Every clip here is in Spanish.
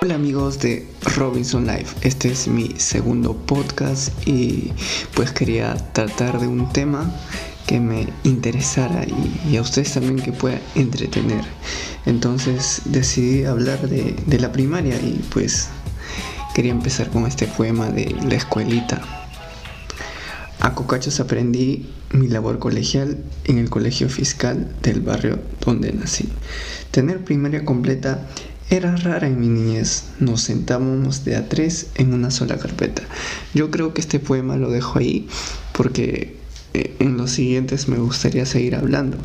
Hola amigos de Robinson Life, este es mi segundo podcast y pues quería tratar de un tema que me interesara y, a ustedes también que pueda entretener. Entonces decidí hablar de, de la primaria y pues quería empezar con este poema de la escuelita. A cocachos aprendí mi labor colegial en el colegio fiscal del barrio donde nací. Tener primaria completa era rara en mi niñez. Nos sentábamos de a tres en una sola carpeta. Yo creo que este poema lo dejo ahí porque eh, en los siguientes me gustaría seguir hablando.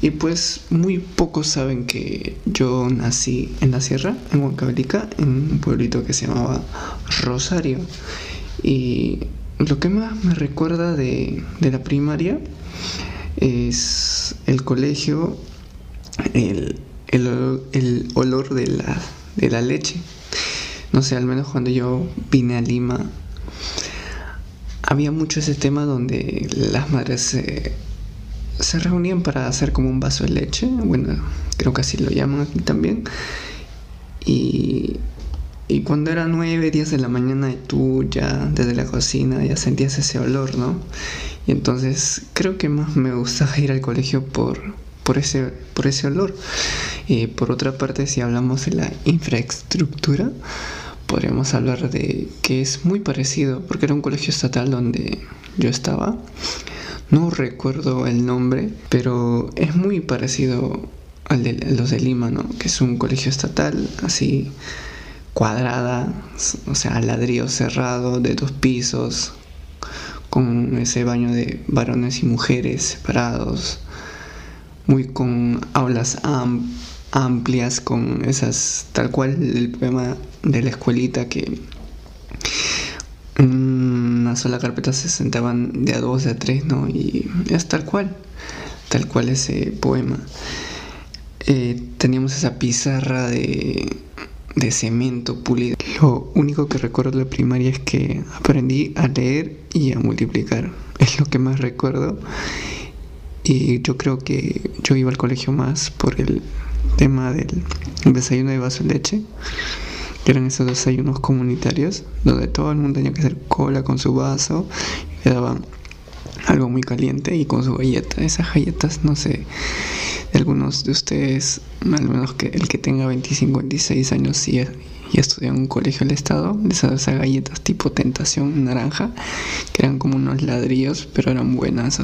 Y pues muy pocos saben que yo nací en la sierra, en Huancavelica, en un pueblito que se llamaba Rosario. Y lo que más me recuerda de, de la primaria es el colegio, el, el, olor de la, de la leche. No sé, al menos cuando yo vine a Lima, había mucho ese tema donde las madres se, se reunían para hacer como un vaso de leche. Bueno, creo que así lo llaman aquí también. Y, y cuando era 9, 10 de la mañana y tú ya desde la cocina ya sentías ese olor, ¿no? Y entonces creo que más me gustaba ir al colegio por, por, ese, por ese olor. Y por otra parte, si hablamos de la infraestructura, podríamos hablar de que es muy parecido, porque era un colegio estatal donde yo estaba. No recuerdo el nombre, pero es muy parecido al de los de Lima, ¿no? Que es un colegio estatal, así cuadrada, o sea, ladrillo cerrado, de dos pisos, con ese baño de varones y mujeres separados, muy con aulas amplias, con esas, tal cual el poema de la escuelita que una sola carpeta se sentaban de a dos, de a tres, ¿no? Y es tal cual, tal cual ese poema. Eh, teníamos esa pizarra de, de cemento pulido. Lo único que recuerdo de la primaria es que aprendí a leer y a multiplicar. Es lo que más recuerdo. Y yo creo que yo iba al colegio más por el tema del desayuno de vaso de leche, que eran esos desayunos comunitarios, donde todo el mundo tenía que hacer cola con su vaso, y daban algo muy caliente y con su galleta. Esas galletas, no sé, algunos de ustedes, al menos que el que tenga 25, 26 años y, y estudia en un colegio del estado, esas, esas galletas tipo tentación naranja, que eran como unos ladrillos, pero eran buenas.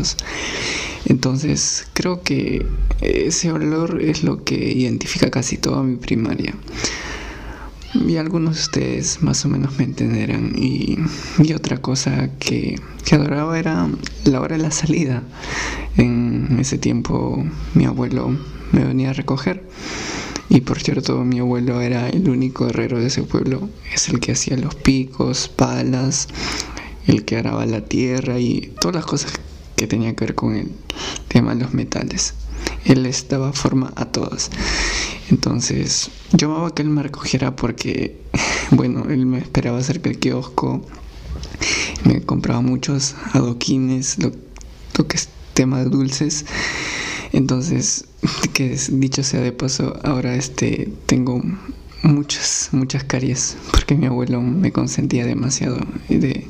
Entonces creo que ese olor es lo que identifica casi toda mi primaria. Y algunos de ustedes más o menos me entenderán. Y, otra cosa que, que, adoraba era la hora de la salida. En ese tiempo mi abuelo me venía a recoger. Y por cierto, mi abuelo era el único herrero de ese pueblo. Es el que hacía los picos, palas, el que araba la tierra y todas las cosas que tenía que ver con el tema de los metales. Él les daba forma a todas. Entonces, yo amaba que él me recogiera porque, bueno, él me esperaba cerca del kiosco, me compraba muchos adoquines, lo, que es tema de dulces. Entonces, que dicho sea de paso, ahora este tengo muchas, muchas caries, porque mi abuelo me consentía demasiado. De,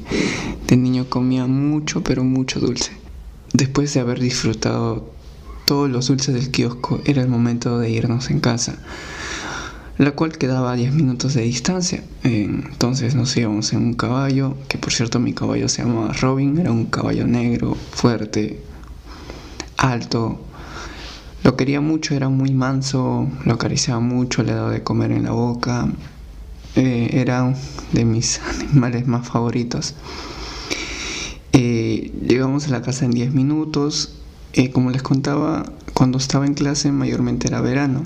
de niño comía mucho, pero mucho dulce. Después de haber disfrutado todos los dulces del kiosco, era el momento de irnos en casa, la cual quedaba a 10 minutos de distancia. Entonces nos íbamos en un caballo, que por cierto mi caballo se llamaba Robin, era un caballo negro, fuerte, alto. Lo quería mucho, era muy manso, lo acariciaba mucho, le daba de comer en la boca. Eh, era de mis animales más favoritos. Eh, llegamos a la casa en 10 minutos. Eh, como les contaba, cuando estaba en clase mayormente era verano.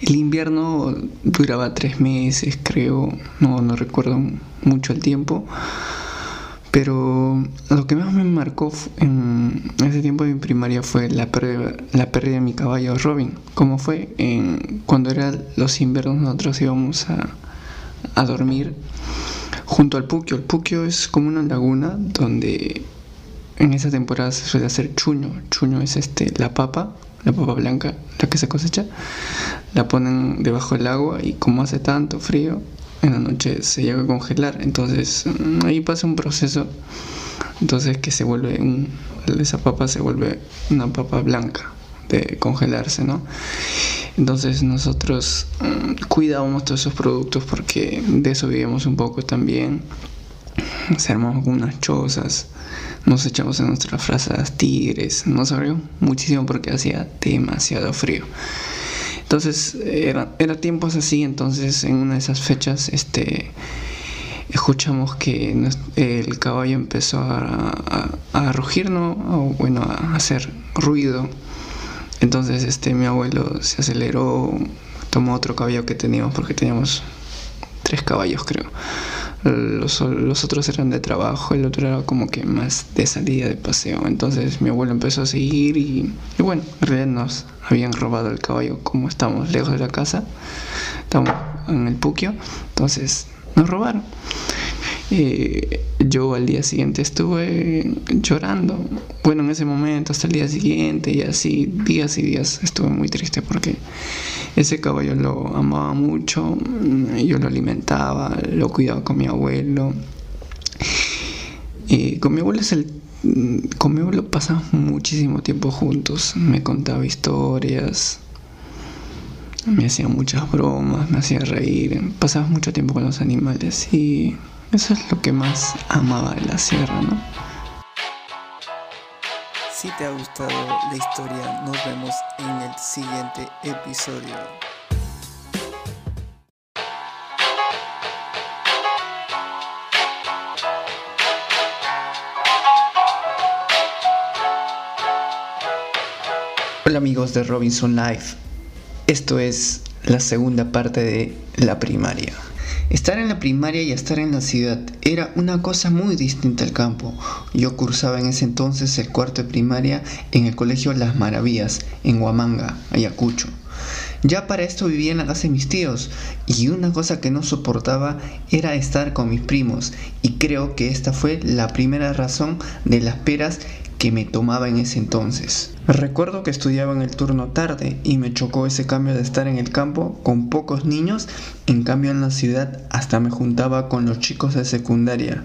El invierno duraba tres meses, creo, no, no recuerdo mucho el tiempo. Pero lo que más me marcó en ese tiempo de mi primaria fue la pérdida, de mi caballo Robin. Como fue en, cuando eran los inviernos nosotros íbamos a, a dormir junto al Puquio. El Puquio es como una laguna donde en esa temporada se suele hacer chuño. Chuño es este la papa, la papa blanca, la que se cosecha, la ponen debajo del agua y como hace tanto frío, en la noche se llega a congelar. Entonces mm, ahí pasa un proceso, entonces que se vuelve, un, esa papa se vuelve una papa blanca de congelarse, ¿no? Entonces nosotros mm, cuidábamos todos esos productos porque de eso vivíamos un poco también. Se armamos algunas chozas, nos echamos en nuestras frazas tigres, nos abrió muchísimo porque hacía demasiado frío. Entonces era, era tiempos así, entonces en una de esas fechas este escuchamos que el caballo empezó a, rugir, ¿no? O, bueno, a hacer ruido entonces este mi abuelo se aceleró, tomó otro caballo que teníamos porque teníamos tres caballos creo. Los, otros eran de trabajo, el otro era como que más de salida de paseo. Entonces mi abuelo empezó a seguir y, y bueno, en realidad nos habían robado el caballo como estamos lejos de la casa, estamos en el Puquio, entonces nos robaron. Yo al día siguiente estuve llorando. Bueno, en ese momento, hasta el día siguiente y así, días y días, estuve muy triste porque ese caballo lo amaba mucho, yo lo alimentaba, lo cuidaba con mi abuelo. Con mi abuelo con mi abuelo pasamos muchísimo tiempo juntos. Me contaba historias, me hacía muchas bromas, me hacía reír. Pasaba mucho tiempo con los animales y eso es lo que más amaba de la sierra, ¿no? Si te ha gustado la historia, nos vemos en el siguiente episodio. Hola amigos de Robinson Life. Esto es la segunda parte de la primaria. Estar en la primaria y estar en la ciudad era una cosa muy distinta al campo. Yo cursaba en ese entonces el cuarto de primaria en el colegio Las Maravillas, en Huamanga, Ayacucho. Ya para esto vivía en la casa de mis tíos y una cosa que no soportaba era estar con mis primos y creo que esta fue la primera razón de las peras que me tomaba en ese entonces. Recuerdo que estudiaba en el turno tarde y me chocó ese cambio de estar en el campo con pocos niños, en cambio en la ciudad hasta me juntaba con los chicos de secundaria.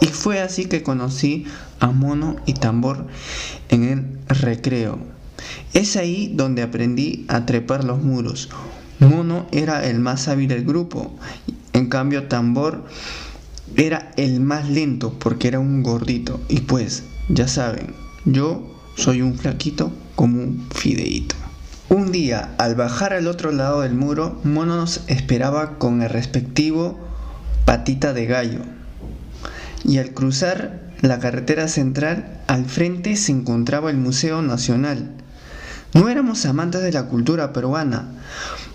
Y fue así que conocí a Mono y Tambor en el recreo. Es ahí donde aprendí a trepar los muros. Mono era el más hábil del grupo, en cambio Tambor era el más lento porque era un gordito y pues ya saben, yo soy un flaquito como un fideíto. Un día, al bajar al otro lado del muro, Mono nos esperaba con el respectivo patita de gallo. Y al cruzar la carretera central, al frente se encontraba el Museo Nacional. No éramos amantes de la cultura peruana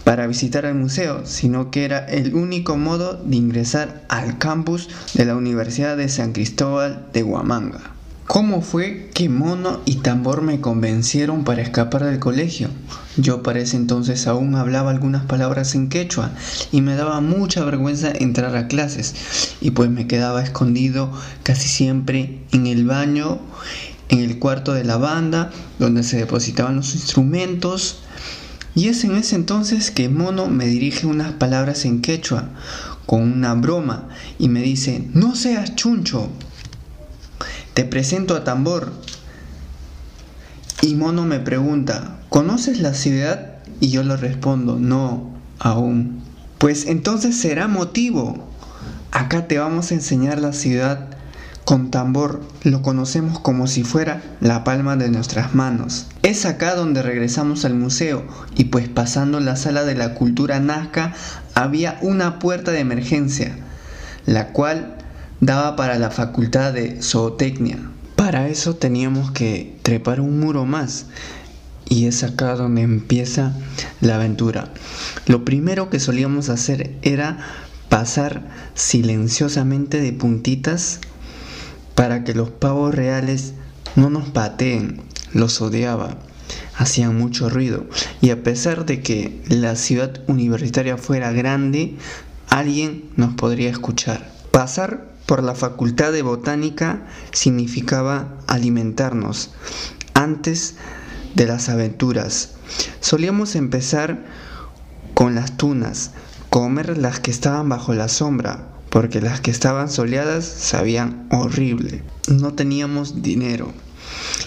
para visitar el museo, sino que era el único modo de ingresar al campus de la Universidad de San Cristóbal de Huamanga. ¿Cómo fue que Mono y Tambor me convencieron para escapar del colegio? Yo para ese entonces aún hablaba algunas palabras en quechua y me daba mucha vergüenza entrar a clases y pues me quedaba escondido casi siempre en el baño, en el cuarto de la banda donde se depositaban los instrumentos y es en ese entonces que Mono me dirige unas palabras en quechua con una broma y me dice, no seas chuncho, te presento a Tambor. Y Mono me pregunta, ¿conoces la ciudad? Y yo le respondo, no, aún. Pues entonces será motivo. Acá te vamos a enseñar la ciudad con tambor, lo conocemos como si fuera la palma de nuestras manos. Es acá donde regresamos al museo y pues pasando la sala de la cultura nazca había una puerta de emergencia, la cual daba para la facultad de zootecnia. Para eso teníamos que trepar un muro más y es acá donde empieza la aventura. Lo primero que solíamos hacer era pasar silenciosamente de puntitas para que los pavos reales no nos pateen, los odiaba, hacían mucho ruido y a pesar de que la ciudad universitaria fuera grande, alguien nos podría escuchar. Pasar por la Facultad de Botánica significaba alimentarnos. Antes de las aventuras. Solíamos empezar con las tunas, comer las que estaban bajo la sombra, porque las que estaban soleadas sabían horrible. No teníamos dinero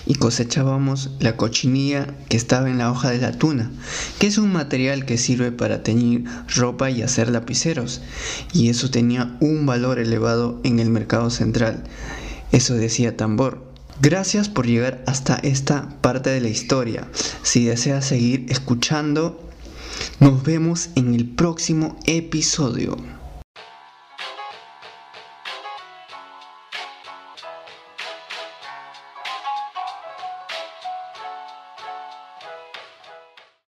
y cosechábamos la cochinilla que estaba en la hoja de la tuna, que es un material que sirve para teñir ropa y hacer lapiceros, y eso tenía un valor elevado en el mercado central. Eso decía Tambor. Gracias por llegar hasta esta parte de la historia. Si deseas seguir escuchando, nos vemos en el próximo episodio.